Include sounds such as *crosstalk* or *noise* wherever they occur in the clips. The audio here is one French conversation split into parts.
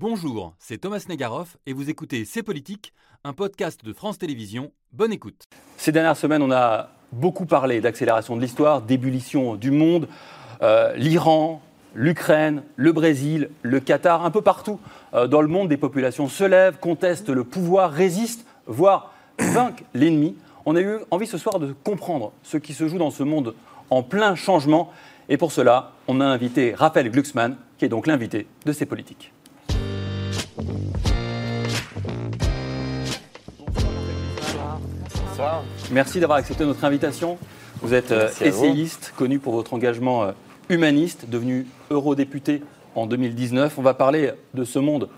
Bonjour, c'est Thomas Negaroff et vous écoutez C'est Politique, un podcast de France Télévisions. Bonne écoute. Ces dernières semaines, on a beaucoup parlé d'accélération de l'histoire, d'ébullition du monde, euh, l'Iran, l'Ukraine, le Brésil, le Qatar, un peu partout euh, dans le monde, des populations se lèvent, contestent le pouvoir, résistent, voire vainquent l'ennemi. On a eu envie ce soir de comprendre ce qui se joue dans ce monde en plein changement. Et pour cela, on a invité Raphaël Glucksmann, qui est donc l'invité de ces politiques. Merci d'avoir accepté notre invitation. Vous êtes euh, essayiste, connu pour votre engagement euh, humaniste, devenu eurodéputé en 2019. On va parler de ce monde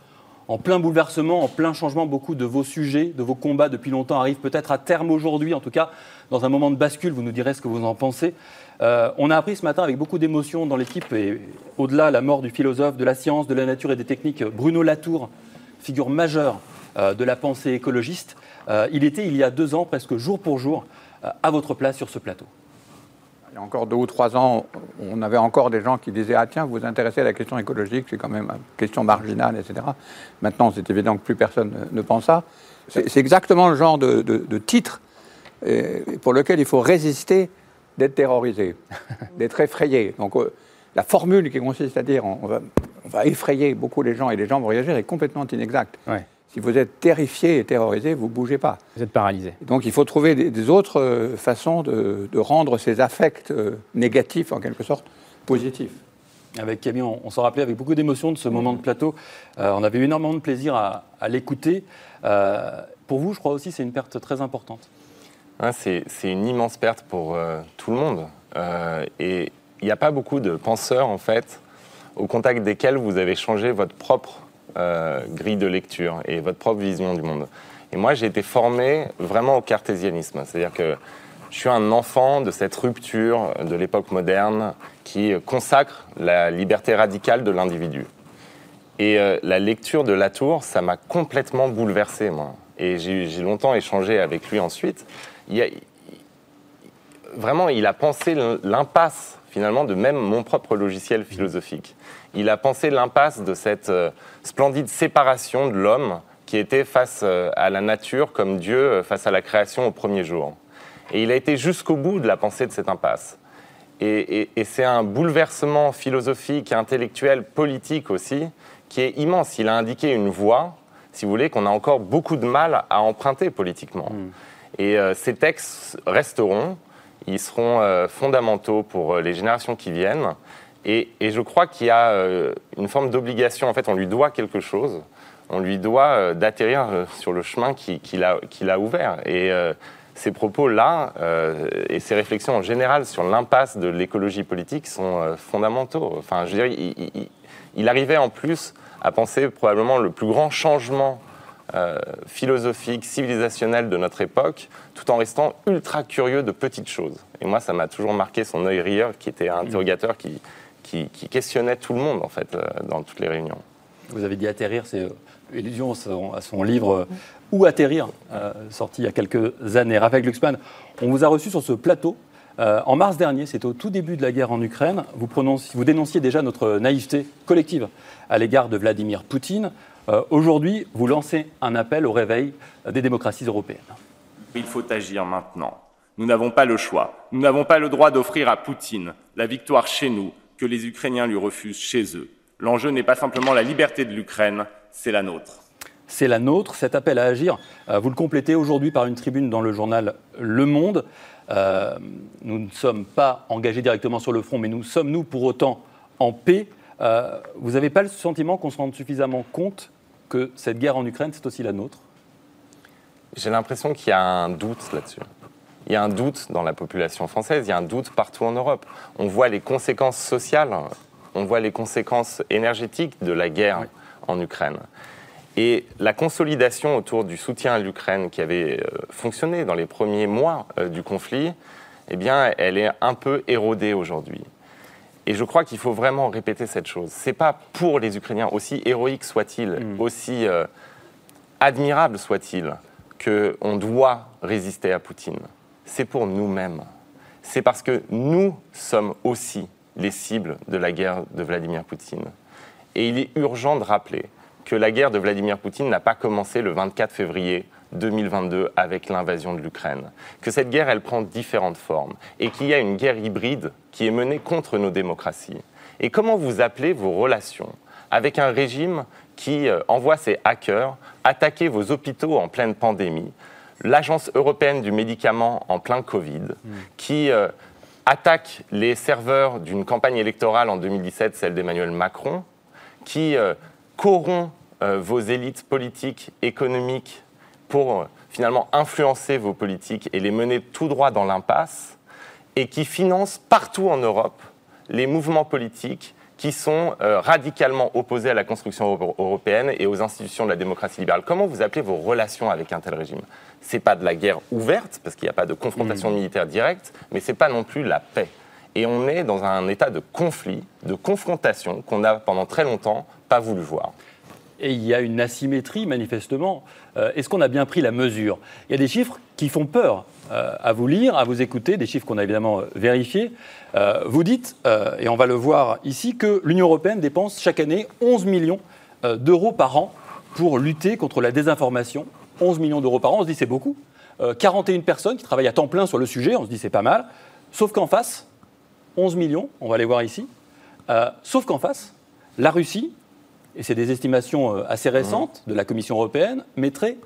en plein bouleversement, en plein changement. Beaucoup de vos sujets, de vos combats depuis longtemps arrivent peut-être à terme aujourd'hui, en tout cas dans un moment de bascule. Vous nous direz ce que vous en pensez. Euh, on a appris ce matin avec beaucoup d'émotion dans l'équipe et au-delà la mort du philosophe de la science, de la nature et des techniques Bruno Latour, figure majeure de la pensée écologiste. Euh, il était il y a deux ans, presque jour pour jour, euh, à votre place sur ce plateau. Il y a encore deux ou trois ans, on avait encore des gens qui disaient Ah, tiens, vous vous intéressez à la question écologique, c'est quand même une question marginale, etc. Maintenant, c'est évident que plus personne ne pense ça. C'est exactement le genre de, titre pour lequel il faut résister d'être terrorisé, *laughs* d'être effrayé. Donc, euh, la formule qui consiste à dire on va, effrayer beaucoup les gens et les gens vont réagir est complètement inexacte. Si vous êtes terrifié et terrorisé, vous ne bougez pas. Vous êtes paralysé. Donc il faut trouver des, autres euh, façons de, rendre ces affects euh, négatifs, en quelque sorte, positifs. Avec Camille, on, s'en rappelait avec beaucoup d'émotion de ce moment de plateau. Euh, on avait eu énormément de plaisir à, l'écouter. pour vous, je crois aussi, c'est une perte très importante. c'est une immense perte pour tout le monde. et il n'y a pas beaucoup de penseurs, en fait, au contact desquels vous avez changé votre propre euh, grille de lecture et votre propre vision du monde. Et moi, j'ai été formé vraiment au cartésianisme. C'est-à-dire que je suis un enfant de cette rupture de l'époque moderne qui consacre la liberté radicale de l'individu. Et euh, la lecture de Latour, ça m'a complètement bouleversé, moi. Et j'ai longtemps échangé avec lui ensuite. Vraiment, il a pensé l'impasse, finalement, de même mon propre logiciel philosophique il a pensé l'impasse de cette euh, splendide séparation de l'homme qui était face euh, à la nature comme Dieu euh, face à la création au premier jour. Et il a été jusqu'au bout de la pensée de cette impasse. Et, c'est un bouleversement philosophique, intellectuel, politique aussi, qui est immense. Il a indiqué une voie, si vous voulez, qu'on a encore beaucoup de mal à emprunter politiquement. Hmm. Et ces textes resteront, ils seront fondamentaux pour les générations qui viennent. Et, je crois qu'il y a euh, une forme d'obligation. En fait, on lui doit quelque chose. On lui doit euh, d'atterrir euh, sur le chemin qu'il a, ouvert. Et ces propos-là et ces réflexions en général sur l'impasse de l'écologie politique sont fondamentaux. Enfin, je dirais, il, arrivait en plus à penser probablement le plus grand changement philosophique, civilisationnel de notre époque, tout en restant ultra curieux de petites choses. Et moi, ça m'a toujours marqué son œil rieur, qui était un interrogateur qui, qui, questionnait tout le monde, en fait, euh, dans toutes les réunions. Vous avez dit atterrir, c'est euh, à son livre euh, Où atterrir, sorti il y a quelques années. Raphaël Glucksmann, on vous a reçu sur ce plateau en mars dernier, c'était au tout début de la guerre en Ukraine. Vous, vous dénonciez déjà notre naïveté collective à l'égard de Vladimir Poutine. Aujourd'hui, vous lancez un appel au réveil des démocraties européennes. Il faut agir maintenant. Nous n'avons pas le choix. Nous n'avons pas le droit d'offrir à Poutine la victoire chez nous que les Ukrainiens lui refusent chez eux. L'enjeu n'est pas simplement la liberté de l'Ukraine, c'est la nôtre. C'est la nôtre. Cet appel à agir, euh, vous le complétez aujourd'hui par une tribune dans le journal Le Monde. Euh, nous ne sommes pas engagés directement sur le front, mais nous sommes, nous, pour autant, en paix. Euh, vous n'avez pas le sentiment qu'on se rende suffisamment compte que cette guerre en Ukraine, c'est aussi la nôtre J'ai l'impression qu'il y a un doute là-dessus il y a un doute dans la population française, il y a un doute partout en Europe. On voit les conséquences sociales, on voit les conséquences énergétiques de la guerre en Ukraine. Et la consolidation autour du soutien à l'Ukraine qui avait euh, fonctionné dans les premiers mois euh, du conflit, eh bien, elle est un peu érodée aujourd'hui. Et je crois qu'il faut vraiment répéter cette chose. C'est pas pour les Ukrainiens, aussi héroïque soit-il, mm. aussi euh, admirable soit-il, qu'on doit résister à Poutine c'est pour nous-mêmes. C'est parce que nous sommes aussi les cibles de la guerre de Vladimir Poutine. Et il est urgent de rappeler que la guerre de Vladimir Poutine n'a pas commencé le 24 février 2022 avec l'invasion de l'Ukraine. Que cette guerre, elle prend différentes formes et qu'il y a une guerre hybride qui est menée contre nos démocraties. Et comment vous appelez vos relations avec un régime qui euh, envoie ses hackers attaquer vos hôpitaux en pleine pandémie, l'Agence européenne du médicament en plein Covid, hmm. qui euh, attaque les serveurs d'une campagne électorale en 2017, celle d'Emmanuel Macron, qui euh, corrompt vos élites politiques, économiques, pour finalement influencer vos politiques et les mener tout droit dans l'impasse, et qui finance partout en Europe les mouvements politiques qui sont euh, radicalement opposés à la construction européenne et aux institutions de la démocratie libérale. Comment vous appelez vos relations avec un tel régime? C'est pas de la guerre ouverte, parce qu'il n'y a pas de confrontation mmh. militaire directe, mais c'est pas non plus la paix. Et on est dans un état de conflit, de confrontation qu'on n'a pendant très longtemps pas voulu voir. Et il y a une asymétrie, manifestement. Euh, est-ce qu'on a bien pris la mesure? Il y a des chiffres qui font peur euh, à vous lire, à vous écouter, des chiffres qu'on a évidemment vérifiés. Euh, vous dites, et on va le voir ici, que l'Union européenne dépense chaque année 11 millions d'euros par an pour lutter contre la désinformation. 11 millions d'euros par an, on se dit c'est beaucoup. 41 personnes qui travaillent à temps plein sur le sujet, on se dit c'est pas mal. Sauf qu'en face, 11 millions, on va les voir ici. sauf qu'en face, la Russie, et c'est des estimations assez récentes de la Commission européenne, mettrait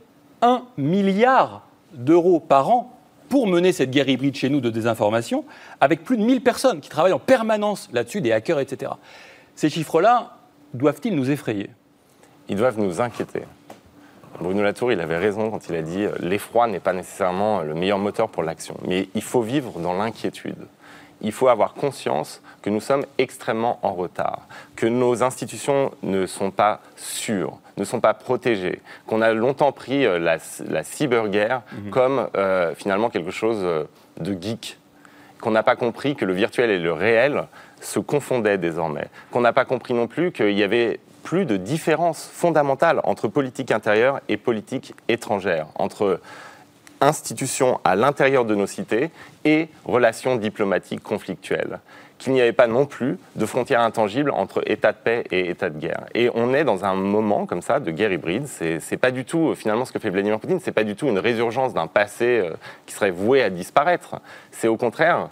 1 milliard d'euros par an pour mener cette guerre hybride chez nous de désinformation, avec plus de 1000 personnes qui travaillent en permanence là-dessus, des hackers, etc. Ces chiffres-là, doivent-ils nous effrayer? Ils doivent nous inquiéter. Bruno Latour, il avait raison quand il a dit l'effroi n'est pas nécessairement le meilleur moteur pour l'action, mais il faut vivre dans l'inquiétude il faut avoir conscience que nous sommes extrêmement en retard, que nos institutions ne sont pas sûres, ne sont pas protégées, qu'on a longtemps pris euh, la, cyberguerre mhm. comme euh, finalement quelque chose euh, de geek, qu'on n'a pas compris que le virtuel et le réel se confondaient désormais, qu'on n'a pas compris non plus qu'il y avait plus de différence fondamentale entre politique intérieure et politique étrangère, entre institutions à l'intérieur de nos cités et relations diplomatiques conflictuelles. Qu'il n'y avait pas non plus de frontières intangibles entre état de paix et état de guerre. Et on est dans un moment comme ça de guerre hybride. C'est pas du tout, finalement, ce que fait Vladimir Poutine, c'est pas du tout une résurgence d'un passé euh, qui serait voué à disparaître. C'est au contraire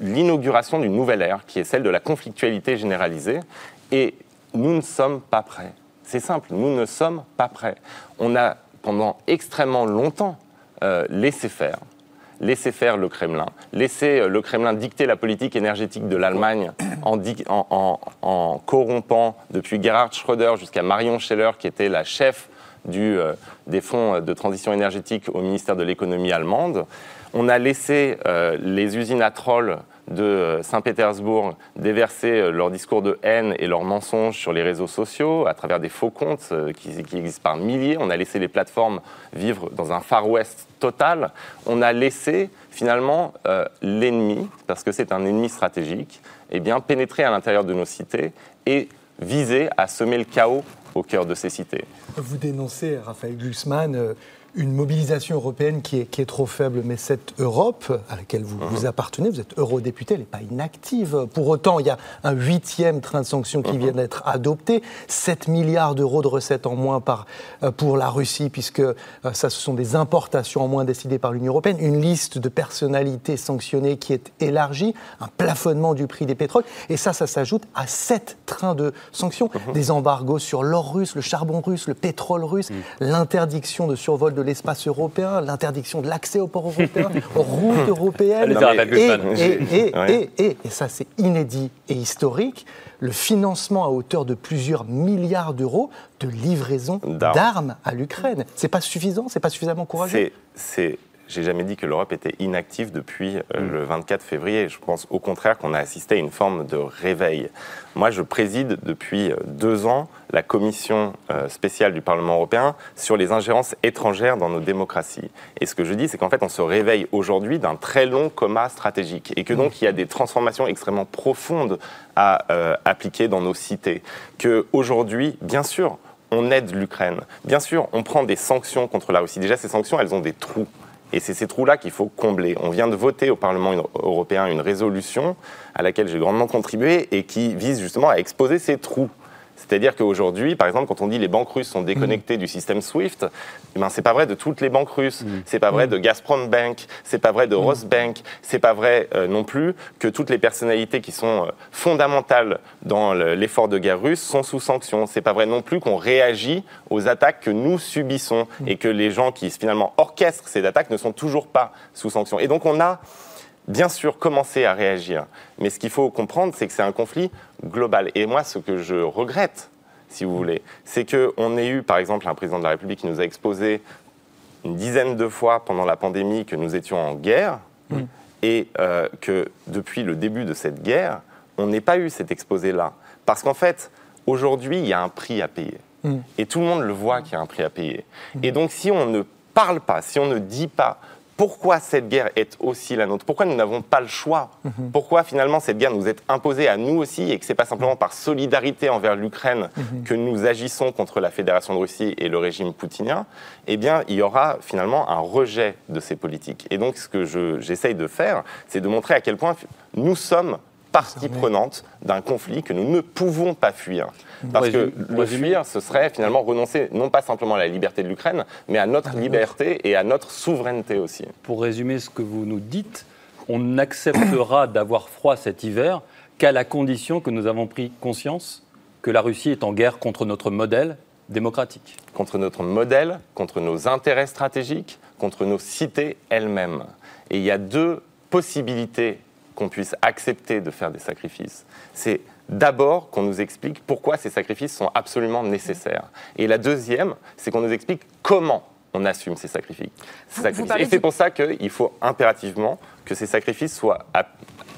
l'inauguration d'une nouvelle ère qui est celle de la conflictualité généralisée. Et nous ne sommes pas prêts. C'est simple, nous ne sommes pas prêts. On a pendant extrêmement longtemps euh, laisser faire. Laisser faire le Kremlin, laisser euh, le Kremlin dicter la politique énergétique de l'Allemagne en, corrompant depuis Gerhard Schröder jusqu'à Marion Scheller, qui était la chef du, euh, des fonds de transition énergétique au ministère de l'économie allemande. On a laissé les usines à troll de euh, Saint-Pétersbourg déverser euh, leur discours de haine et leurs mensonges sur les réseaux sociaux à travers des faux comptes euh, qui, existent par milliers. On a laissé les plateformes vivre dans un Far West total. On a laissé finalement l'ennemi, parce que c'est un ennemi stratégique, eh bien, pénétrer à l'intérieur de nos cités et viser à semer le chaos au cœur de ces cités. Vous dénoncez, Raphaël Glucksmann, une mobilisation européenne qui est, qui est, trop faible, mais cette Europe à laquelle vous, vous mhm. appartenez, vous êtes eurodéputé, elle n'est pas inactive. Pour autant, il y a un huitième train de sanctions qui mhm. vient d'être adopté, 7 milliards d'euros de recettes en moins par, euh, pour la Russie, puisque euh, ça, ce sont des importations en moins décidées par l'Union européenne, une liste de personnalités sanctionnées qui est élargie, un plafonnement du prix des pétroles, et ça, ça s'ajoute à sept trains de sanctions, mhm. des embargos sur l'or russe, le charbon russe, le pétrole russe, l'interdiction de survol de l'espace européen, l'interdiction de l'accès au port européen, *laughs* aux routes européennes. Et, et, et, ça, c'est inédit et historique, le financement à hauteur de plusieurs milliards d'euros de livraison d'armes. à l'Ukraine. C'est pas suffisant C'est pas suffisamment courageux? C'est j'ai jamais dit que l'Europe était inactive depuis euh, mm. le 24 février. Je pense au contraire qu'on a assisté à une forme de réveil. Moi, je préside depuis euh, deux ans la commission euh, spéciale du Parlement européen sur les ingérences étrangères dans nos démocraties. Et ce que je dis, c'est qu'en fait, on se réveille aujourd'hui d'un très long coma stratégique et que mm. donc il y a des transformations extrêmement profondes à appliquer dans nos cités. Que aujourd'hui, bien sûr, on aide l'Ukraine. Bien sûr, on prend des sanctions contre la Russie. Déjà, ces sanctions, elles ont des trous. Et c'est ces trous-là qu'il faut combler. On vient de voter au Parlement européen une résolution à laquelle j'ai grandement contribué et qui vise justement à exposer ces trous. C'est-à-dire qu'aujourd'hui, par exemple, quand on dit les banques russes sont déconnectées du système SWIFT, eh ben, c'est pas vrai de toutes les banques russes. Ce C'est pas vrai de Gazprom Bank, c'est pas vrai de Rosbank, c'est pas vrai euh, non plus que toutes les personnalités qui sont euh, fondamentales dans l'effort de guerre russe sont sous sanction. C'est pas vrai non plus qu'on réagit aux attaques que nous subissons et que les gens qui finalement orchestrent ces attaques ne sont toujours pas sous sanction. Et donc on a bien sûr commencer à réagir. Mais ce qu'il faut comprendre, c'est que c'est un conflit global. Et moi, ce que je regrette, si vous voulez, c'est qu'on ait eu, par exemple, un président de la République qui nous a exposé une dizaine de fois pendant la pandémie que nous étions en guerre, et euh, que depuis le début de cette guerre, on n'ait pas eu cet exposé-là. Parce qu'en fait, aujourd'hui, il y a un prix à payer. Mm. Et tout le monde le voit qu'il y a un prix à payer. Mm. Et donc, si on ne parle pas, si on ne dit pas pourquoi cette guerre est aussi la nôtre? Pourquoi nous n'avons pas le choix? Mhm. Pourquoi finalement cette guerre nous est imposée à nous aussi et que ce n'est pas simplement par solidarité envers l'Ukraine mhm. que nous agissons contre la Fédération de Russie et le régime poutinien? Eh bien, il y aura finalement un rejet de ces politiques. Et donc, ce que j'essaye de faire, c'est de montrer à quel point nous sommes partie prenante d'un conflit que nous ne pouvons pas fuir. Parce que le fuir, ce serait finalement renoncer non pas simplement à la liberté de l'Ukraine, mais à notre liberté et à notre souveraineté aussi. Pour résumer ce que vous nous dites, on n'acceptera *coughs* d'avoir froid cet hiver qu'à la condition que nous avons pris conscience que la Russie est en guerre contre notre modèle démocratique. Contre notre modèle, contre nos intérêts stratégiques, contre nos cités elles-mêmes. Et il y a deux possibilités qu'on puisse accepter de faire des sacrifices, c'est d'abord qu'on nous explique pourquoi ces sacrifices sont absolument nécessaires. Et la deuxième, c'est qu'on nous explique comment on assume ces sacrifices. et c'est pour ça qu'il faut impérativement que ces sacrifices soient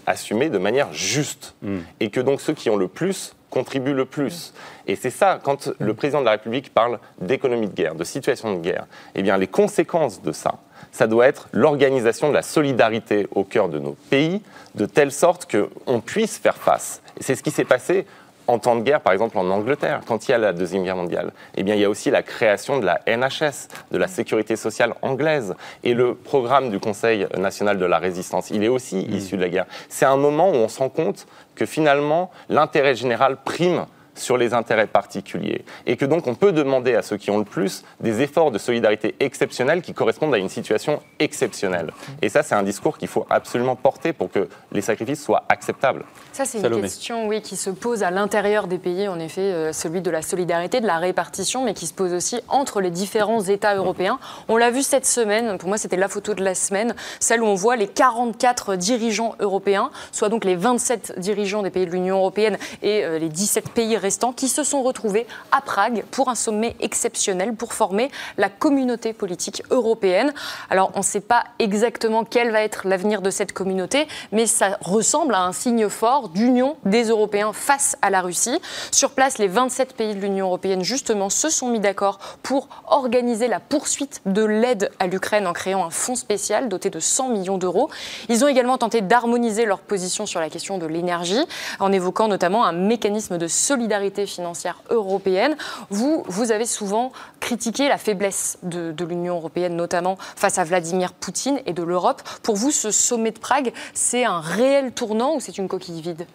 assumés de manière juste. Mm. Et que donc ceux qui ont le plus contribuent le plus. Et c'est ça, quand le président de la République parle d'économie de guerre, de situation de guerre, eh bien les conséquences de ça, ça doit être l'organisation de la solidarité au cœur de nos pays, de telle sorte qu'on puisse faire face. Et c'est ce qui s'est passé en temps de guerre, par exemple en Angleterre, quand il y a la Deuxième Guerre mondiale, eh bien, il y a aussi la création de la NHS, de la sécurité sociale anglaise, et le programme du Conseil national de la résistance, il est aussi mmh. issu de la guerre. C'est un moment où on se rend compte que finalement, l'intérêt général prime sur les intérêts particuliers. Et que donc on peut demander à ceux qui ont le plus des efforts de solidarité exceptionnels qui correspondent à une situation exceptionnelle. Et ça, c'est un discours qu'il faut absolument porter pour que les sacrifices soient acceptables. Ça, c'est une question oui, qui se pose à l'intérieur des pays, en effet, euh, celui de la solidarité, de la répartition, mais qui se pose aussi entre les différents États européens. On l'a vu cette semaine, pour moi c'était la photo de la semaine, celle où on voit les 44 dirigeants européens, soit donc les 27 dirigeants des pays de l'Union européenne et euh, les 17 pays qui se sont retrouvés à Prague pour un sommet exceptionnel pour former la communauté politique européenne. Alors on ne sait pas exactement quel va être l'avenir de cette communauté, mais ça ressemble à un signe fort d'union des Européens face à la Russie. Sur place, les 27 pays de l'Union européenne, justement, se sont mis d'accord pour organiser la poursuite de l'aide à l'Ukraine en créant un fonds spécial doté de 100 millions d'euros. Ils ont également tenté d'harmoniser leur position sur la question de l'énergie, en évoquant notamment un mécanisme de solidarité financière européenne. Vous, vous avez souvent critiqué la faiblesse de, de l'Union européenne, notamment face à Vladimir Poutine et de l'Europe. Pour vous, ce sommet de Prague, c'est un réel tournant ou c'est une coquille vide?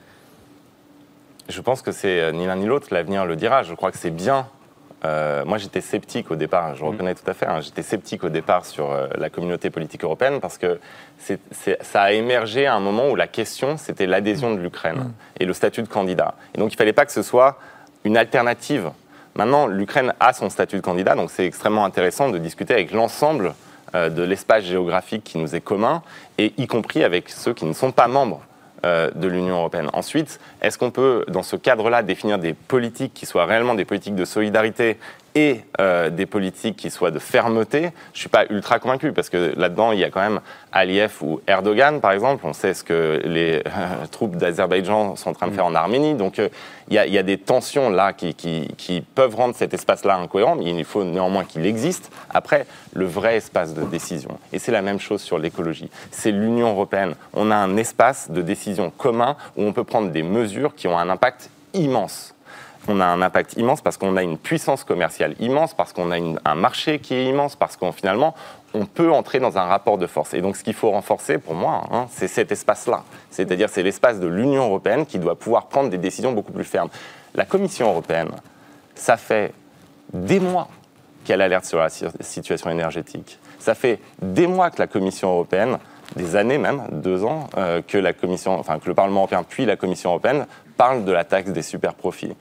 Je pense que c'est euh, ni l'un ni l'autre, l'avenir le dira. Je crois que c'est bien euh, moi, j'étais sceptique au départ, je mm. reconnais tout à fait, hein, j'étais sceptique au départ sur euh, la communauté politique européenne parce que ça a émergé à un moment où la question, c'était l'adhésion de l'Ukraine mm. et le statut de candidat. Et donc, il ne fallait pas que ce soit une alternative. Maintenant, l'Ukraine a son statut de candidat, donc c'est extrêmement intéressant de discuter avec l'ensemble euh, de l'espace géographique qui nous est commun, et y compris avec ceux qui ne sont pas membres de l'Union européenne. Ensuite, est-ce qu'on peut, dans ce cadre-là, définir des politiques qui soient réellement des politiques de solidarité et euh, des politiques qui soient de fermeté, je ne suis pas ultra convaincu parce que là-dedans, il y a quand même Aliyev ou Erdogan, par exemple. On sait ce que les euh, troupes d'Azerbaïdjan sont en train de faire en Arménie. Donc, euh, il, y a, des tensions là qui, qui peuvent rendre cet espace-là incohérent, mais il faut néanmoins qu'il existe. Après, le vrai espace de décision. Et c'est la même chose sur l'écologie. C'est l'Union européenne. On a un espace de décision commun où on peut prendre des mesures qui ont un impact immense on a un impact immense parce qu'on a une puissance commerciale immense, parce qu'on a un marché qui est immense, parce qu'on finalement, on peut entrer dans un rapport de force. Et donc, ce qu'il faut renforcer, pour moi, hein, c'est cet espace-là. C'est-à-dire, c'est l'espace de l'Union européenne qui doit pouvoir prendre des décisions beaucoup plus fermes. La Commission européenne, ça fait des mois qu'elle alerte sur la situation énergétique. Ça fait des mois que la Commission européenne, des années même, deux ans, euh, que, la Commission, enfin, que le Parlement européen puis la Commission européenne parlent de la taxe des super-profits.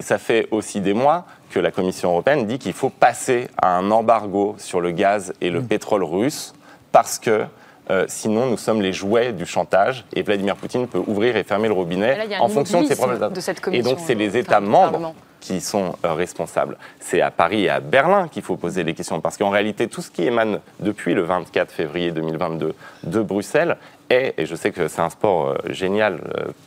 ça fait aussi des mois que la Commission européenne dit qu'il faut passer à un embargo sur le gaz et le mmh. pétrole russe parce que euh, sinon, nous sommes les jouets du chantage et Vladimir Poutine peut ouvrir et fermer le robinet en fonction de ses problèmes. Et donc, c'est les États membres qui sont euh, responsables. C'est à Paris et à Berlin qu'il faut poser les questions, parce qu'en réalité, tout ce qui émane depuis le 24 février 2022 de Bruxelles est, et je sais que c'est un sport euh, génial,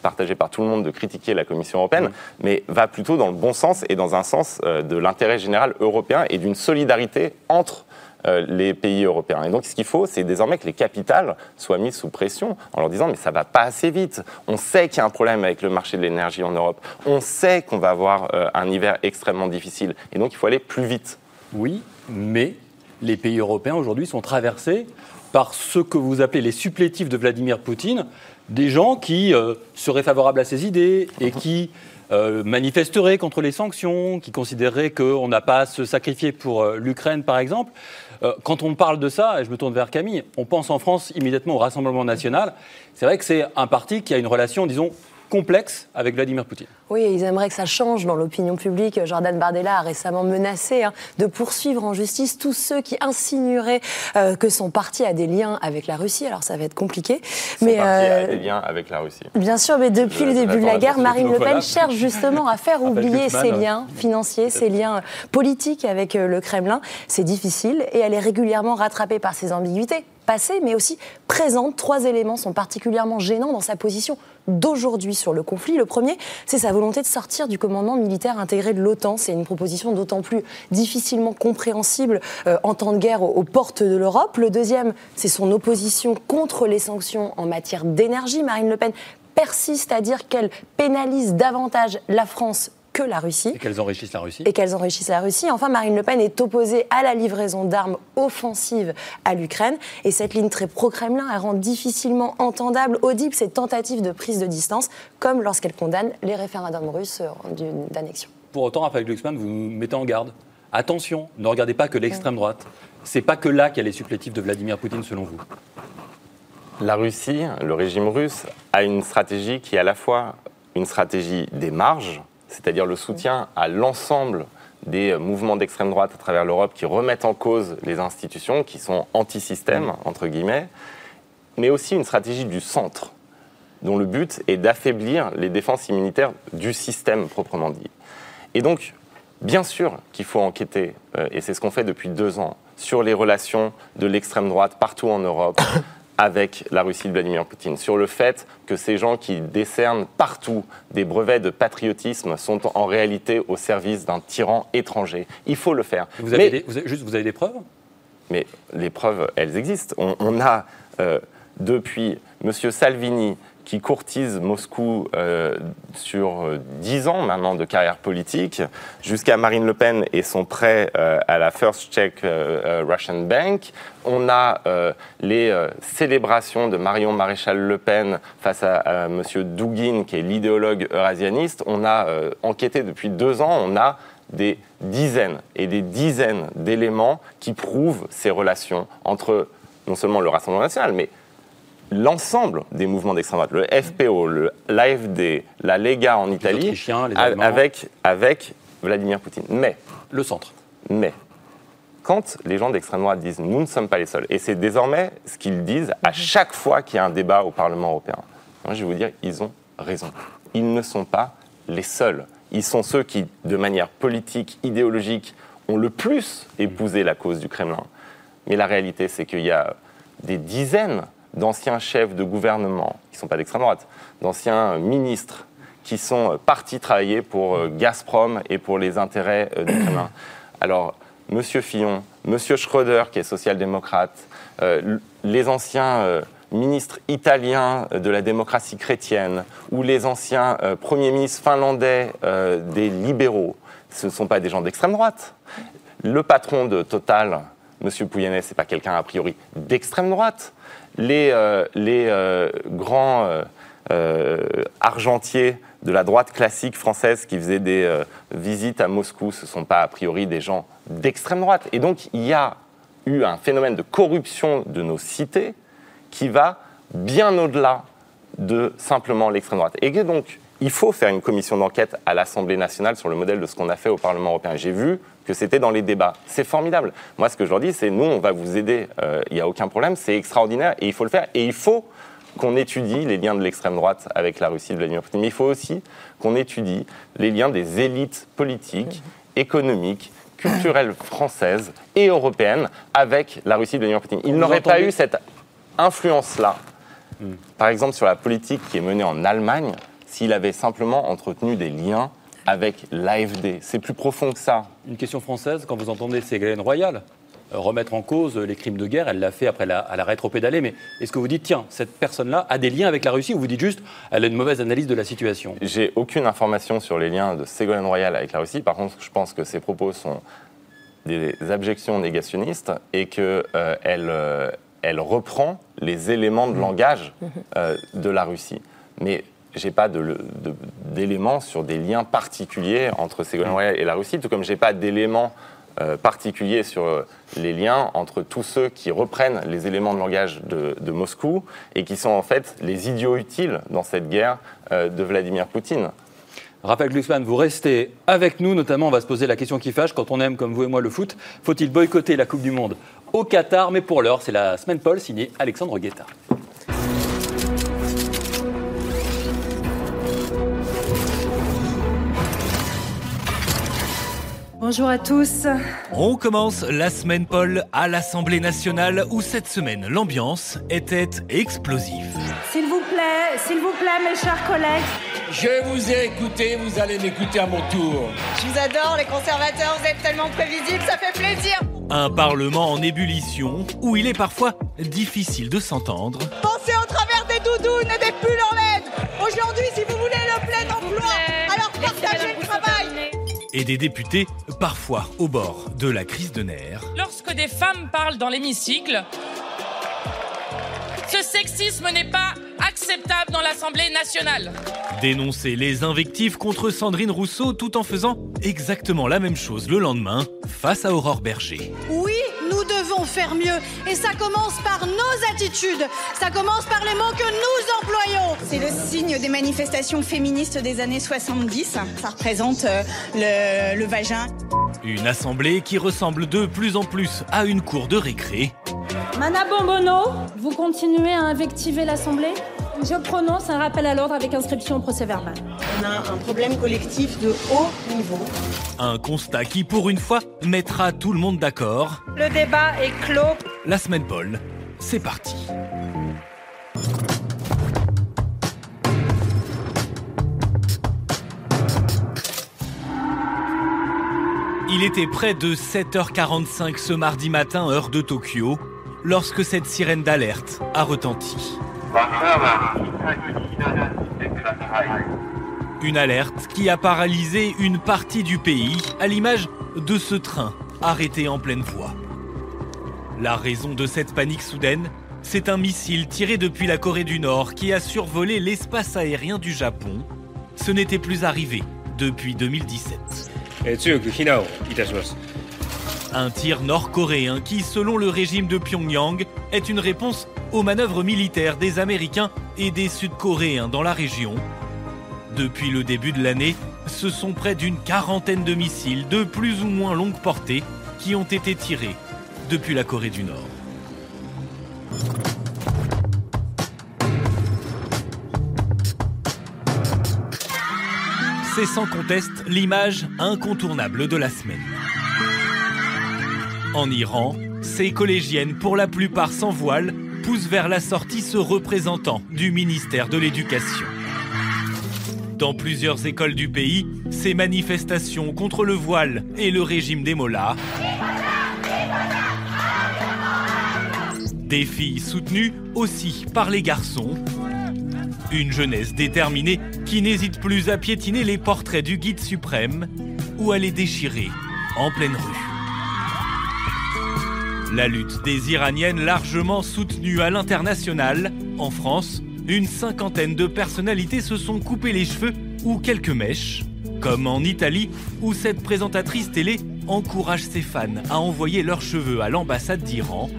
partagé par tout le monde, de critiquer la Commission européenne, mais va plutôt dans le bon sens et dans un sens de l'intérêt général européen et d'une solidarité entre euh, les pays européens. Et donc, ce qu'il faut, c'est désormais que les capitales soient mises sous pression en leur disant mais ça va pas assez vite. On sait qu'il y a un problème avec le marché de l'énergie en Europe. On sait qu'on va avoir euh, un hiver extrêmement difficile. Et donc, il faut aller plus vite. Oui, mais les pays européens aujourd'hui sont traversés par ce que vous appelez les supplétifs de Vladimir Poutine, des gens qui euh, seraient favorables à ses idées et qui manifesteraient contre les sanctions, qui considéreraient qu'on n'a pas à se sacrifier pour l'Ukraine, par exemple. Euh, quand on parle de ça, et je me tourne vers Camille, on pense en France immédiatement au Rassemblement national. C'est vrai que c'est un parti qui a une relation, disons, complexe avec Vladimir Poutine. Oui, ils aimeraient que ça change dans l'opinion publique. Jordan Bardella a récemment menacé hein, de poursuivre en justice tous ceux qui insinueraient euh, que son parti a des liens avec la Russie. Alors ça va être compliqué. Son mais parti a euh, des liens avec la Russie. Bien sûr, mais depuis le début de la guerre, Marine Le Pen cherche justement à faire *laughs* oublier ses liens financiers, ses liens politiques avec euh, le Kremlin. C'est difficile et elle est régulièrement rattrapée par ses ambiguïtés passées, mais aussi présentes. Trois éléments sont particulièrement gênants dans sa position d'aujourd'hui sur le conflit. Le premier, c'est sa volonté de sortir du commandement militaire intégré de l'OTAN. C'est une proposition d'autant plus difficilement compréhensible euh, en temps de guerre aux, portes de l'Europe. Le deuxième, c'est son opposition contre les sanctions en matière d'énergie. Marine Le Pen persiste à dire qu'elle pénalise davantage la France que la Russie. Et qu'elles enrichissent la Russie. Et qu'elles enrichissent la Russie. Enfin, Marine Le Pen est opposée à la livraison d'armes offensives à l'Ukraine. Et cette ligne très pro-Kremlin, elle rend difficilement entendable, audible ces tentatives de prise de distance, comme lorsqu'elle condamne les référendums russes d'annexion. Pour autant, Raphaël Glucksmann, vous mettez en garde. Attention, ne regardez pas que l'extrême droite. C'est pas que là qu'il y a les supplétifs de Vladimir Poutine, selon vous. La Russie, le régime russe, a une stratégie qui est à la fois une stratégie des marges, c'est-à-dire le soutien à l'ensemble des mouvements d'extrême droite à travers l'Europe qui remettent en cause les institutions, qui sont anti-système, entre guillemets, mais aussi une stratégie du centre, dont le but est d'affaiblir les défenses immunitaires du système proprement dit. Et donc, bien sûr qu'il faut enquêter, euh, et c'est ce qu'on fait depuis deux ans, sur les relations de l'extrême droite partout en Europe, avec la Russie de Vladimir Poutine, sur le fait que ces gens qui décernent partout des brevets de patriotisme sont en réalité au service d'un tyran étranger. Il faut le faire. Vous avez, des, juste, vous avez des preuves? Mais les preuves, elles existent. On, a, euh, depuis M. Salvini, qui courtise Moscou euh, sur euh, dix ans maintenant de carrière politique, jusqu'à Marine Le Pen et son prêt euh, à la First Czech Russian Bank. On a les célébrations de Marion Maréchal Le Pen face à, à M. Dugin, qui est l'idéologue eurasianiste. On a enquêté depuis deux ans, on a des dizaines et des dizaines d'éléments qui prouvent ces relations entre non seulement le Rassemblement national, mais l'ensemble des mouvements d'extrême droite, le FPO, l'AFD, la Lega en Italie, avec, avec Vladimir Poutine. Mais. Le centre. Mais. Quand les gens d'extrême droite disent nous ne sommes pas les seuls, et c'est désormais ce qu'ils disent à chaque fois qu'il y a un débat au Parlement européen, moi je vais vous dire, ils ont raison. Ils ne sont pas les seuls. Ils sont ceux qui, de manière politique, idéologique, ont le plus épousé la cause du Kremlin. Mais la réalité, c'est qu'il y a des dizaines d'anciens chefs de gouvernement, qui ne sont pas d'extrême droite, d'anciens ministres qui sont partis travailler pour euh, Gazprom et pour les intérêts euh, du Kremlin. *clears throat* Alors, M. Fillon, M. Schröder, qui est social-démocrate, euh, les anciens ministres italiens de la démocratie chrétienne ou les anciens premiers ministres finlandais des libéraux, ce ne sont pas des gens d'extrême droite. Le patron de Total, M. Pouyanné, ce n'est pas quelqu'un a priori d'extrême droite les, euh, euh, grands argentiers de la droite classique française qui faisaient des visites à Moscou. Ce ne sont pas a priori des gens d'extrême droite. Et donc il y a eu un phénomène de corruption de nos cités qui va bien au-delà de simplement l'extrême droite. Et donc, il faut faire une commission d'enquête à l'Assemblée nationale sur le modèle de ce qu'on a fait au Parlement européen. J'ai vu que c'était dans les débats. C'est formidable. Moi, ce que je leur dis, c'est nous, on va vous aider. Euh, il n'y a aucun problème. C'est extraordinaire et il faut le faire. Et il faut qu'on étudie les liens de l'extrême droite avec la Russie de Vladimir Poutine. Mais il faut aussi qu'on étudie les liens des élites politiques, économiques, culturelles françaises et européennes avec la Russie de Vladimir Poutine. Il n'aurait pas eu cette influence-là, hmm. par exemple sur la politique qui est menée en Allemagne, s'il avait simplement entretenu des liens avec l'AFD. C'est plus profond que ça. Une question française, quand vous entendez Ségolène Royal euh, remettre en cause les crimes de guerre, elle l'a fait après la, à la rétropédalée, mais est-ce que vous dites, tiens, cette personne-là a des liens avec la Russie ou vous dites juste, elle a une mauvaise analyse de la situation? J'ai aucune information sur les liens de Ségolène Royal avec la Russie. Par contre, je pense que ses propos sont des abjections négationnistes et qu'elle euh, euh, elle reprend les éléments de mmh. langage. Euh, de la Russie. Mais j'ai pas d'éléments sur des liens particuliers entre Ségolène mmh. Royal et la Russie, tout comme j'ai pas d'éléments euh, particuliers sur euh, les liens entre tous ceux qui reprennent les éléments de langage de, de Moscou et qui sont en fait les idiots utiles dans cette guerre de Vladimir Poutine. Raphaël Glucksmann, vous restez avec nous, notamment on va se poser la question qui fâche quand on aime comme vous et moi le foot. Faut-il boycotter la Coupe du Monde au Qatar? Mais pour l'heure, c'est la semaine Paul signée Alexandre Guetta. Bonjour à tous. On commence la semaine Paul à l'Assemblée nationale où cette semaine l'ambiance était explosive. S'il vous plaît, s'il vous plaît mes chers collègues. Je vous ai écouté, vous allez m'écouter à mon tour. Je vous adore les conservateurs, vous êtes tellement prévisibles, ça fait plaisir. Un parlement en ébullition où il est parfois difficile de s'entendre. Pensez au travers des doudounes et des pulls en laine. Aujourd'hui, si vous Et des députés parfois au bord de la crise de nerfs. Lorsque des femmes parlent dans l'hémicycle, ce sexisme n'est pas acceptable dans l'Assemblée nationale. Dénoncer les invectives contre Sandrine Rousseau tout en faisant exactement la même chose le lendemain face à Aurore Berger. Oui, devons faire mieux. Et ça commence par nos attitudes. Ça commence par les mots que nous employons. C'est le signe des manifestations féministes des années 70. Ça représente euh, le, le vagin. Une assemblée qui ressemble de plus en plus à une cour de récré. Mana Bombono, vous continuez à invectiver l'Assemblée? Je prononce un rappel à l'ordre avec inscription au procès verbal. On a un problème collectif de haut niveau. Un constat qui, pour une fois, mettra tout le monde d'accord. Le débat est clos. La semaine Paul, c'est parti. Il était près de 7h45 ce mardi matin, heure de Tokyo, lorsque cette sirène d'alerte a retenti. Une alerte qui a paralysé une partie du pays, à l'image de ce train arrêté en pleine voie. La raison de cette panique soudaine, c'est un missile tiré depuis la Corée du Nord qui a survolé l'espace aérien du Japon. Ce n'était plus arrivé depuis 2017. Un tir nord-coréen qui, selon le régime de Pyongyang, est une réponse aux manœuvres militaires des Américains et des Sud-Coréens dans la région. Depuis le début de l'année, ce sont près d'une quarantaine de missiles de plus ou moins longue portée qui ont été tirés depuis la Corée du Nord. C'est sans conteste l'image incontournable de la semaine. En Iran, ces collégiennes, pour la plupart sans voile, poussent vers la sortie ce représentant du ministère de l'Éducation. Dans plusieurs écoles du pays, ces manifestations contre le voile et le régime des mollahs. Des filles soutenues aussi par les garçons. Une jeunesse déterminée qui n'hésite plus à piétiner les portraits du guide suprême ou à les déchirer en pleine rue. La lutte des Iraniennes largement soutenue à l'international, en France, une cinquantaine de personnalités se sont coupées les cheveux ou quelques mèches, comme en Italie où cette présentatrice télé encourage ses fans à envoyer leurs cheveux à l'ambassade d'Iran.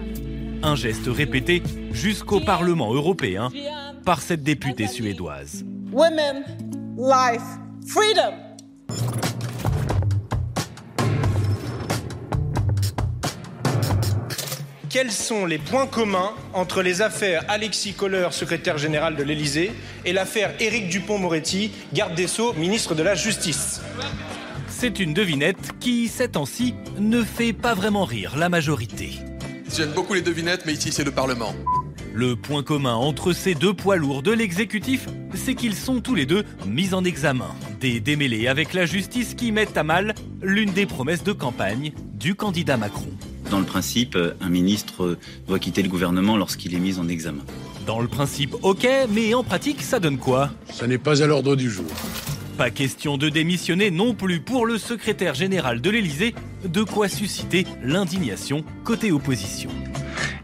Un geste répété jusqu'au Parlement européen par cette députée suédoise. Women, life, freedom. Quels sont les points communs entre les affaires Alexis Kohler, secrétaire général de l'Élysée, et l'affaire Éric Dupont-Moretti, garde des Sceaux, ministre de la Justice? C'est une devinette qui, ces temps-ci, ne fait pas vraiment rire la majorité. J'aime beaucoup les devinettes, mais ici c'est le Parlement. Le point commun entre ces deux poids lourds de l'exécutif, c'est qu'ils sont tous les deux mis en examen. Des démêlés avec la justice qui mettent à mal l'une des promesses de campagne du candidat Macron. Dans le principe, un ministre doit quitter le gouvernement lorsqu'il est mis en examen. Dans le principe, ok, mais en pratique, ça donne quoi? Ça n'est pas à l'ordre du jour. Pas question de démissionner non plus pour le secrétaire général de l'Élysée, de quoi susciter l'indignation côté opposition.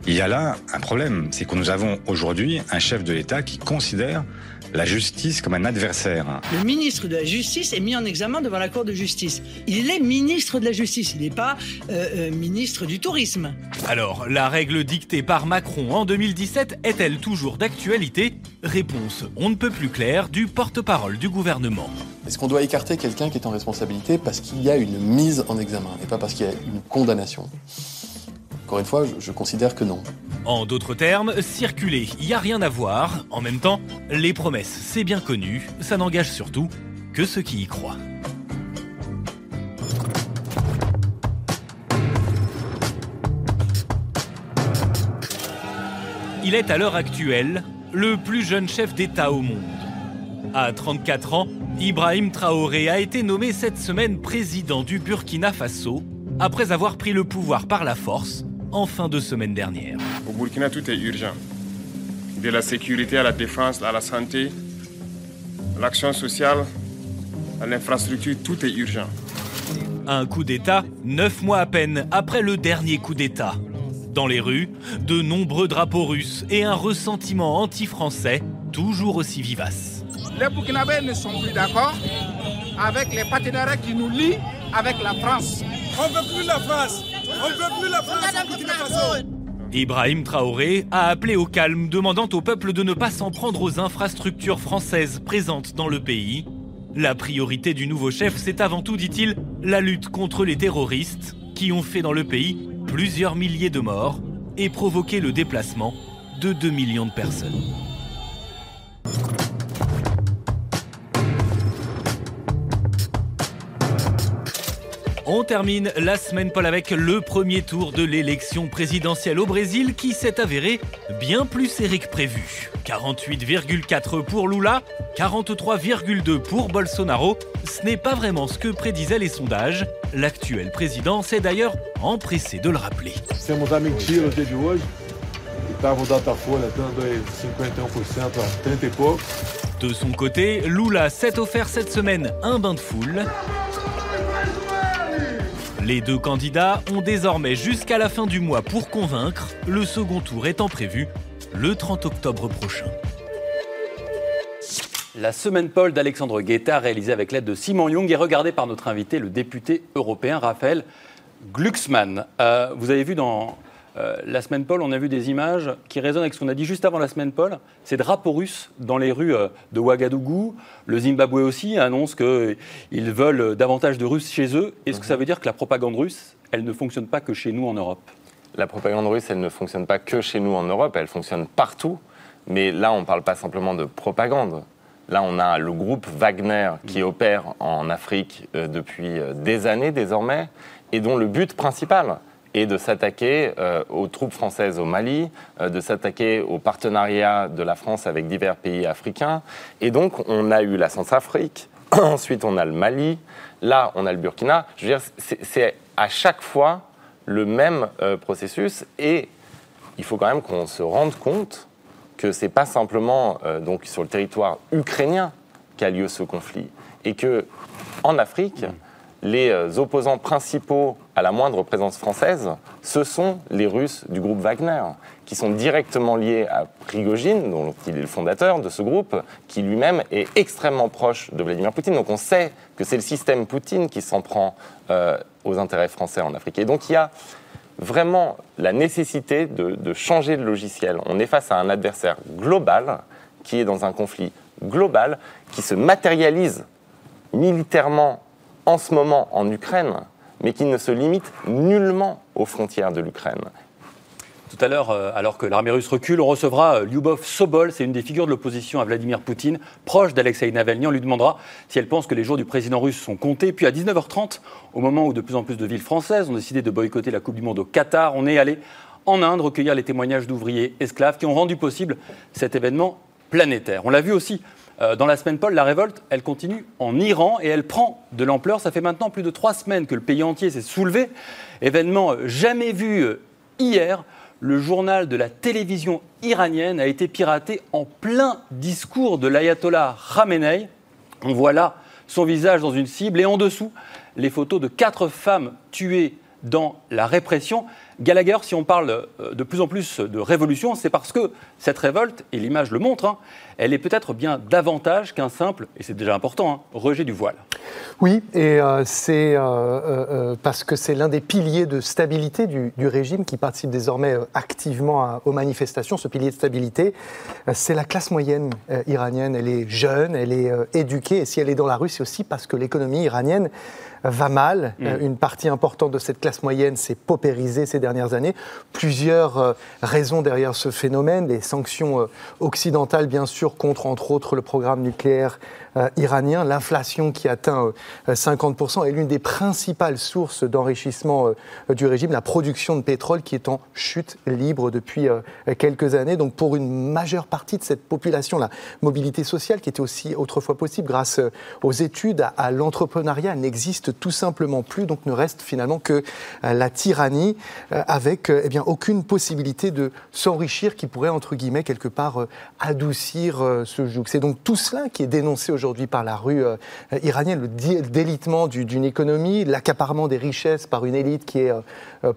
Il y a là un problème, c'est que nous avons aujourd'hui un chef de l'État qui considère la justice comme un adversaire. Le ministre de la Justice est mis en examen devant la Cour de justice. Il est ministre de la Justice, il n'est pas euh, euh, ministre du Tourisme. Alors, la règle dictée par Macron en 2017 est-elle toujours d'actualité? Réponse on ne peut plus claire du porte-parole du gouvernement. Est-ce qu'on doit écarter quelqu'un qui est en responsabilité parce qu'il y a une mise en examen et pas parce qu'il y a une condamnation? Encore une fois, je, considère que non. En d'autres termes, circuler, il n'y a rien à voir. En même temps, les promesses, c'est bien connu, ça n'engage surtout que ceux qui y croient. Il est à l'heure actuelle le plus jeune chef d'État au monde. À 34 ans, Ibrahim Traoré a été nommé cette semaine président du Burkina Faso après avoir pris le pouvoir par la force en fin de semaine dernière. Au Burkina, tout est urgent. De la sécurité à la défense, à la santé, l'action sociale, à l'infrastructure, tout est urgent. Un coup d'État, neuf mois à peine après le dernier coup d'État. Dans les rues, de nombreux drapeaux russes et un ressentiment anti-français toujours aussi vivace. Les Burkinabés ne sont plus d'accord avec les partenariats qui nous lient avec la France. On ne veut plus la France Ibrahim Traoré a appelé au calme, demandant au peuple de ne pas s'en prendre aux infrastructures françaises présentes dans le pays. La priorité du nouveau chef, c'est avant tout, dit-il, la lutte contre les terroristes, qui ont fait dans le pays plusieurs milliers de morts et provoqué le déplacement de 2 millions de personnes. On termine la semaine Paul avec le premier tour de l'élection présidentielle au Brésil qui s'est avéré bien plus serré que prévu. 48,4 pour Lula, 43,2 pour Bolsonaro. Ce n'est pas vraiment ce que prédisaient les sondages. L'actuel président s'est d'ailleurs empressé de le rappeler. De son côté, Lula s'est offert cette semaine un bain de foule. Les deux candidats ont désormais jusqu'à la fin du mois pour convaincre, le second tour étant prévu le 30 octobre prochain. La semaine Paul d'Alexandre Guetta, réalisée avec l'aide de Simon Young, est regardée par notre invité, le député européen Raphaël Glucksmann. Euh, vous avez vu dans euh, la semaine Paul, on a vu des images qui résonnent avec ce qu'on a dit juste avant la semaine Paul. Ces drapeaux russes dans les rues euh, de Ouagadougou. Le Zimbabwe aussi annonce qu'ils veulent davantage de Russes chez eux. Est-ce que ça veut dire que la propagande russe, elle ne fonctionne pas que chez nous en Europe? La propagande russe, elle ne fonctionne pas que chez nous en Europe, elle fonctionne partout. Mais là, on ne parle pas simplement de propagande. Là, on a le groupe Wagner qui opère en Afrique euh, depuis des années désormais et dont le but principal, et de s'attaquer euh, aux troupes françaises au Mali, euh, de s'attaquer au partenariat de la France avec divers pays africains. Et donc, on a eu la Centrafrique, *clears throat* ensuite on a le Mali, là on a le Burkina. Je veux dire, c'est à chaque fois le même euh, processus et il faut quand même qu'on se rende compte que c'est pas simplement donc sur le territoire ukrainien qu'a lieu ce conflit et que en Afrique, les euh, opposants principaux à la moindre présence française, ce sont les Russes du groupe Wagner, qui sont directement liés à Prigogine, dont il est le fondateur de ce groupe, qui lui-même est extrêmement proche de Vladimir Poutine. Donc on sait que c'est le système Poutine qui s'en prend euh, aux intérêts français en Afrique. Et donc il y a vraiment la nécessité de, de changer de logiciel. On est face à un adversaire global qui est dans un conflit global, qui se matérialise militairement en ce moment en Ukraine, mais qui ne se limite nullement aux frontières de l'Ukraine. Tout à l'heure, euh, alors que l'armée russe recule, on recevra euh, Lyubov Sobol, c'est une des figures de l'opposition à Vladimir Poutine, proche d'Alexei Navalny. On lui demandera si elle pense que les jours du président russe sont comptés. Puis à 19h30, au moment où de plus en plus de villes françaises ont décidé de boycotter la Coupe du Monde au Qatar, on est allé en Inde recueillir les témoignages d'ouvriers esclaves qui ont rendu possible cet événement planétaire. On l'a vu aussi euh, dans la semaine, Paul, la révolte, elle continue en Iran et elle prend de l'ampleur. Ça fait maintenant plus de trois semaines que le pays entier s'est soulevé. Événement jamais vu euh, hier. Le journal de la télévision iranienne a été piraté en plein discours de l'ayatollah Khamenei. On voit là son visage dans une cible et en dessous les photos de quatre femmes tuées dans la répression. Gallagher, si on parle euh, de plus en plus de révolution, c'est parce que cette révolte, et l'image le montre, hein, elle est peut-être bien davantage qu'un simple, et c'est déjà important, hein, rejet du voile. Oui, et euh, c'est euh, parce que c'est l'un des piliers de stabilité du, régime qui participe désormais activement aux manifestations. Ce pilier de stabilité, c'est la classe moyenne iranienne. Elle est jeune, elle est éduquée, et si elle est dans la rue, c'est aussi parce que l'économie iranienne va mal. Mm. Euh, une partie importante de cette classe moyenne s'est paupérisée ces dernières années. Plusieurs euh, raisons derrière ce phénomène. Les sanctions euh, occidentales, bien sûr, contre, entre autres, le programme nucléaire iranien. L'inflation qui atteint 50% est l'une des principales sources d'enrichissement du régime. La production de pétrole qui est en chute libre depuis quelques années. Donc, pour une majeure partie de cette population, la mobilité sociale, qui était aussi autrefois possible grâce aux études, à l'entrepreneuriat, n'existe tout simplement plus, donc ne reste finalement que euh, la tyrannie euh, avec euh, eh bien, aucune possibilité de s'enrichir qui pourrait, entre guillemets, quelque part adoucir ce joug. C'est donc tout cela qui est dénoncé aujourd'hui par la rue iranienne, le délitement d'une économie, l'accaparement des richesses par une élite qui est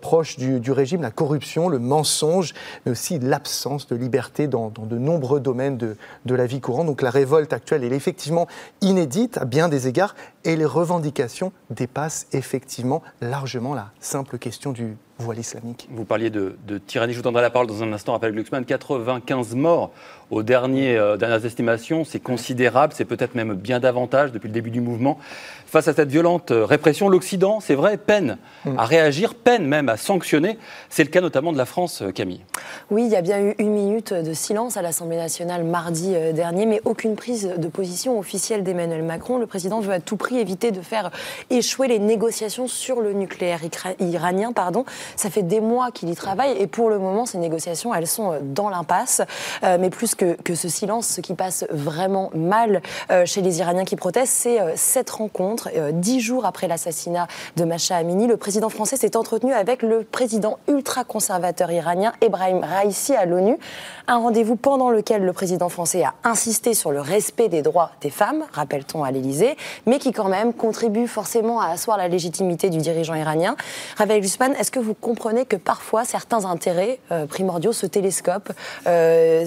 proche du, régime, la corruption, le mensonge, mais aussi l'absence de liberté dans, de nombreux domaines de, de la vie courante. Donc la révolte actuelle, est effectivement inédite à bien des égards et les revendications dépassent effectivement largement la simple question du voile islamique. Vous parliez de, tyrannie, je vous donnerai la parole dans un instant, rappel Glucksmann, 95 morts aux euh, dernières estimations, c'est considérable, c'est peut-être même bien davantage depuis le début du mouvement. Face à cette violente euh, répression, l'Occident, c'est vrai, peine mm. à réagir, peine même à sanctionner. C'est le cas notamment de la France, euh, Camille. Oui, il y a bien eu une minute de silence à l'Assemblée nationale mardi dernier, mais aucune prise de position officielle d'Emmanuel Macron. Le président veut à tout prix éviter de faire échouer les négociations sur le nucléaire iranien. Pardon. Ça fait des mois qu'il y travaille et pour le moment, ces négociations, elles sont dans l'impasse. mais plus que, que, ce silence, ce qui passe vraiment mal chez les Iraniens qui protestent, c'est cette rencontre euh, dix jours après l'assassinat de Macha Amini, le président français s'est entretenu avec le président ultra-conservateur iranien Ebrahim Raisi à l'ONU. Un rendez-vous pendant lequel le président français a insisté sur le respect des droits des femmes, rappelle-t-on à l'Élysée, mais qui quand même contribue forcément à asseoir la légitimité du dirigeant iranien. Ravel Guzman, est-ce que vous comprenez que parfois certains intérêts euh, primordiaux se télescopent, euh,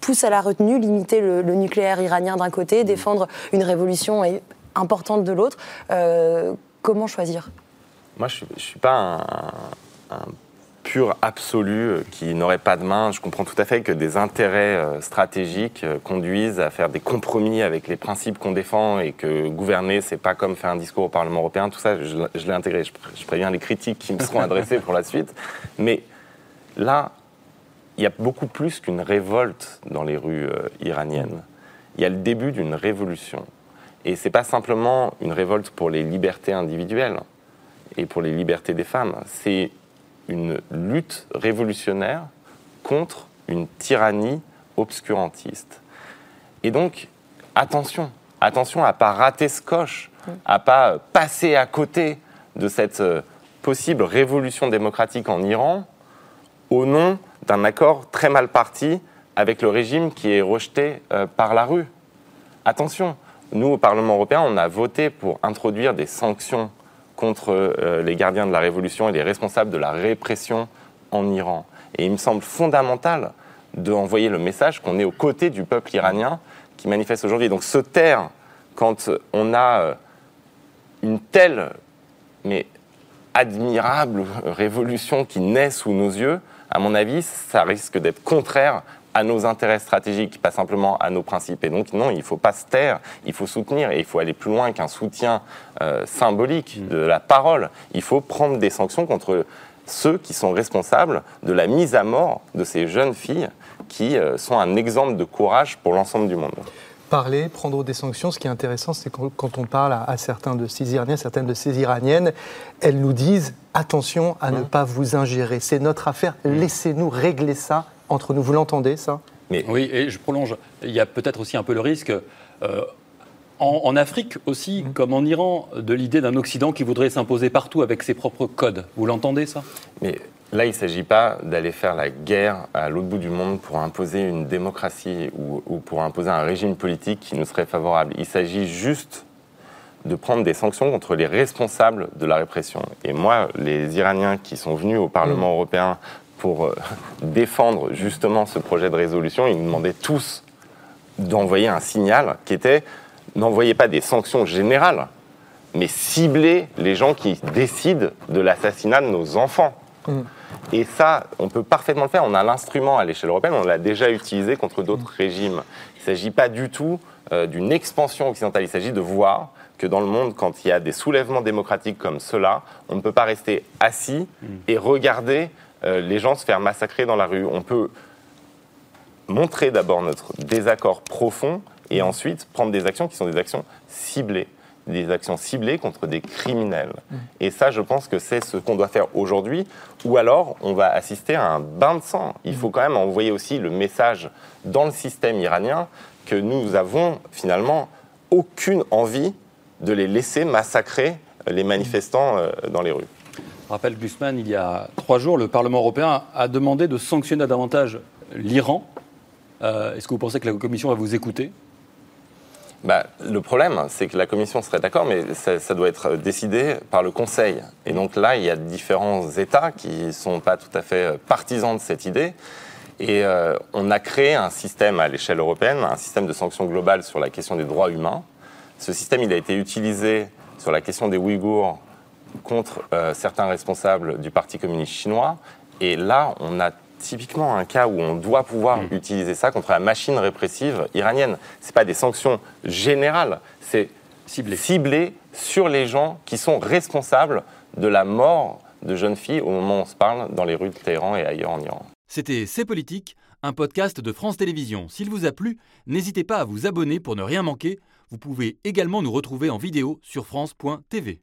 poussent à la retenue, limiter le, nucléaire iranien d'un côté, défendre une révolution importante de l'autre. Euh, comment choisir? Moi, je ne suis pas un, pur absolu euh, qui n'aurait pas de main. Je comprends tout à fait que des intérêts euh, stratégiques conduisent à faire des compromis avec les principes qu'on défend et que gouverner, c'est pas comme faire un discours au Parlement européen. Tout ça, je, l'ai intégré. Je, je, préviens les critiques qui me seront adressées pour la suite. Mais là, il y a beaucoup plus qu'une révolte dans les rues iraniennes. Il y a le début d'une révolution. Et ce n'est pas simplement une révolte pour les libertés individuelles et pour les libertés des femmes, c'est une lutte révolutionnaire contre une tyrannie obscurantiste. Et donc, attention, attention à ne pas rater ce coche, à ne pas passer à côté de cette euh, possible révolution démocratique en Iran au nom d'un accord très mal parti avec le régime qui est rejeté euh, par la rue. Attention, nous, au Parlement européen, on a voté pour introduire des sanctions contre euh, les gardiens de la révolution et les responsables de la répression en Iran. Et il me semble fondamental d'envoyer le message qu'on est aux côtés du peuple iranien qui manifeste aujourd'hui. Donc se taire quand on a euh, une telle, mais admirable révolution qui naît sous nos yeux, à mon avis, ça risque d'être contraire à nos intérêts stratégiques, pas simplement à nos principes. Et donc, non, il ne faut pas se taire, il faut soutenir, et il faut aller plus loin qu'un soutien euh, symbolique mm. de la parole. Il faut prendre des sanctions contre ceux qui sont responsables de la mise à mort de ces jeunes filles qui euh, sont un exemple de courage pour l'ensemble du monde parler, prendre des sanctions. Ce qui est intéressant, c'est quand on parle à, certains de ces Iraniens, certaines de ces Iraniennes, elles nous disent attention à ne mm. pas vous ingérer. C'est notre affaire. Laissez-nous régler ça entre nous. Vous l'entendez, ça? Oui, et je prolonge. Il y a peut-être aussi un peu le risque. Euh, en, Afrique aussi, mm. comme en Iran, de l'idée d'un Occident qui voudrait s'imposer partout avec ses propres codes. Vous l'entendez, ça? Mais là, il ne s'agit pas d'aller faire la guerre à l'autre bout du monde pour imposer une démocratie ou, ou, pour imposer un régime politique qui nous serait favorable. Il s'agit juste de prendre des sanctions contre les responsables de la répression. Et moi, les Iraniens qui sont venus au Parlement mm. européen pour euh, défendre justement ce projet de résolution, ils nous demandaient tous d'envoyer un signal qui était n'envoyez pas des sanctions générales, mais ciblez les gens qui décident de l'assassinat de nos enfants. Mm. Et ça, on peut parfaitement le faire. On a l'instrument à l'échelle européenne, on l'a déjà utilisé contre d'autres mm. régimes. Il ne s'agit pas du tout euh, d'une expansion occidentale, il s'agit de voir que dans le monde, quand il y a des soulèvements démocratiques comme cela, on ne peut pas rester assis mm. et regarder euh, les gens se faire massacrer dans la rue. On peut montrer d'abord notre désaccord profond et ensuite prendre des actions qui sont des actions ciblées des actions ciblées contre des criminels. Mm. Et ça, je pense que c'est ce qu'on doit faire aujourd'hui, ou alors on va assister à un bain de sang. Il faut quand même envoyer aussi le message dans le système iranien que nous avons finalement aucune envie de les laisser massacrer les manifestants euh, dans les rues. Rappel Guzman, il y a trois jours, le Parlement européen a demandé de sanctionner davantage l'Iran. Euh, est-ce que vous pensez que la Commission va vous écouter? Bah, le problème, c'est que la Commission serait d'accord, mais ça, doit être décidé par le Conseil. Et donc là, il y a différents États qui ne sont pas tout à fait partisans de cette idée. Et euh, on a créé un système à l'échelle européenne, un système de sanctions globales sur la question des droits humains. Ce système, il a été utilisé sur la question des Ouïghours contre euh, certains responsables du Parti communiste chinois. Et là, on a typiquement un cas où on doit pouvoir mm. utiliser ça contre la machine répressive iranienne. Ce pas des sanctions générales, c'est ciblé. sur les gens qui sont responsables de la mort de jeunes filles au moment où on se parle dans les rues de Téhéran et ailleurs en Iran. C'était C'est Politique, un podcast de France Télévisions. S'il vous a plu, n'hésitez pas à vous abonner pour ne rien manquer. Vous pouvez également nous retrouver en vidéo sur France.tv.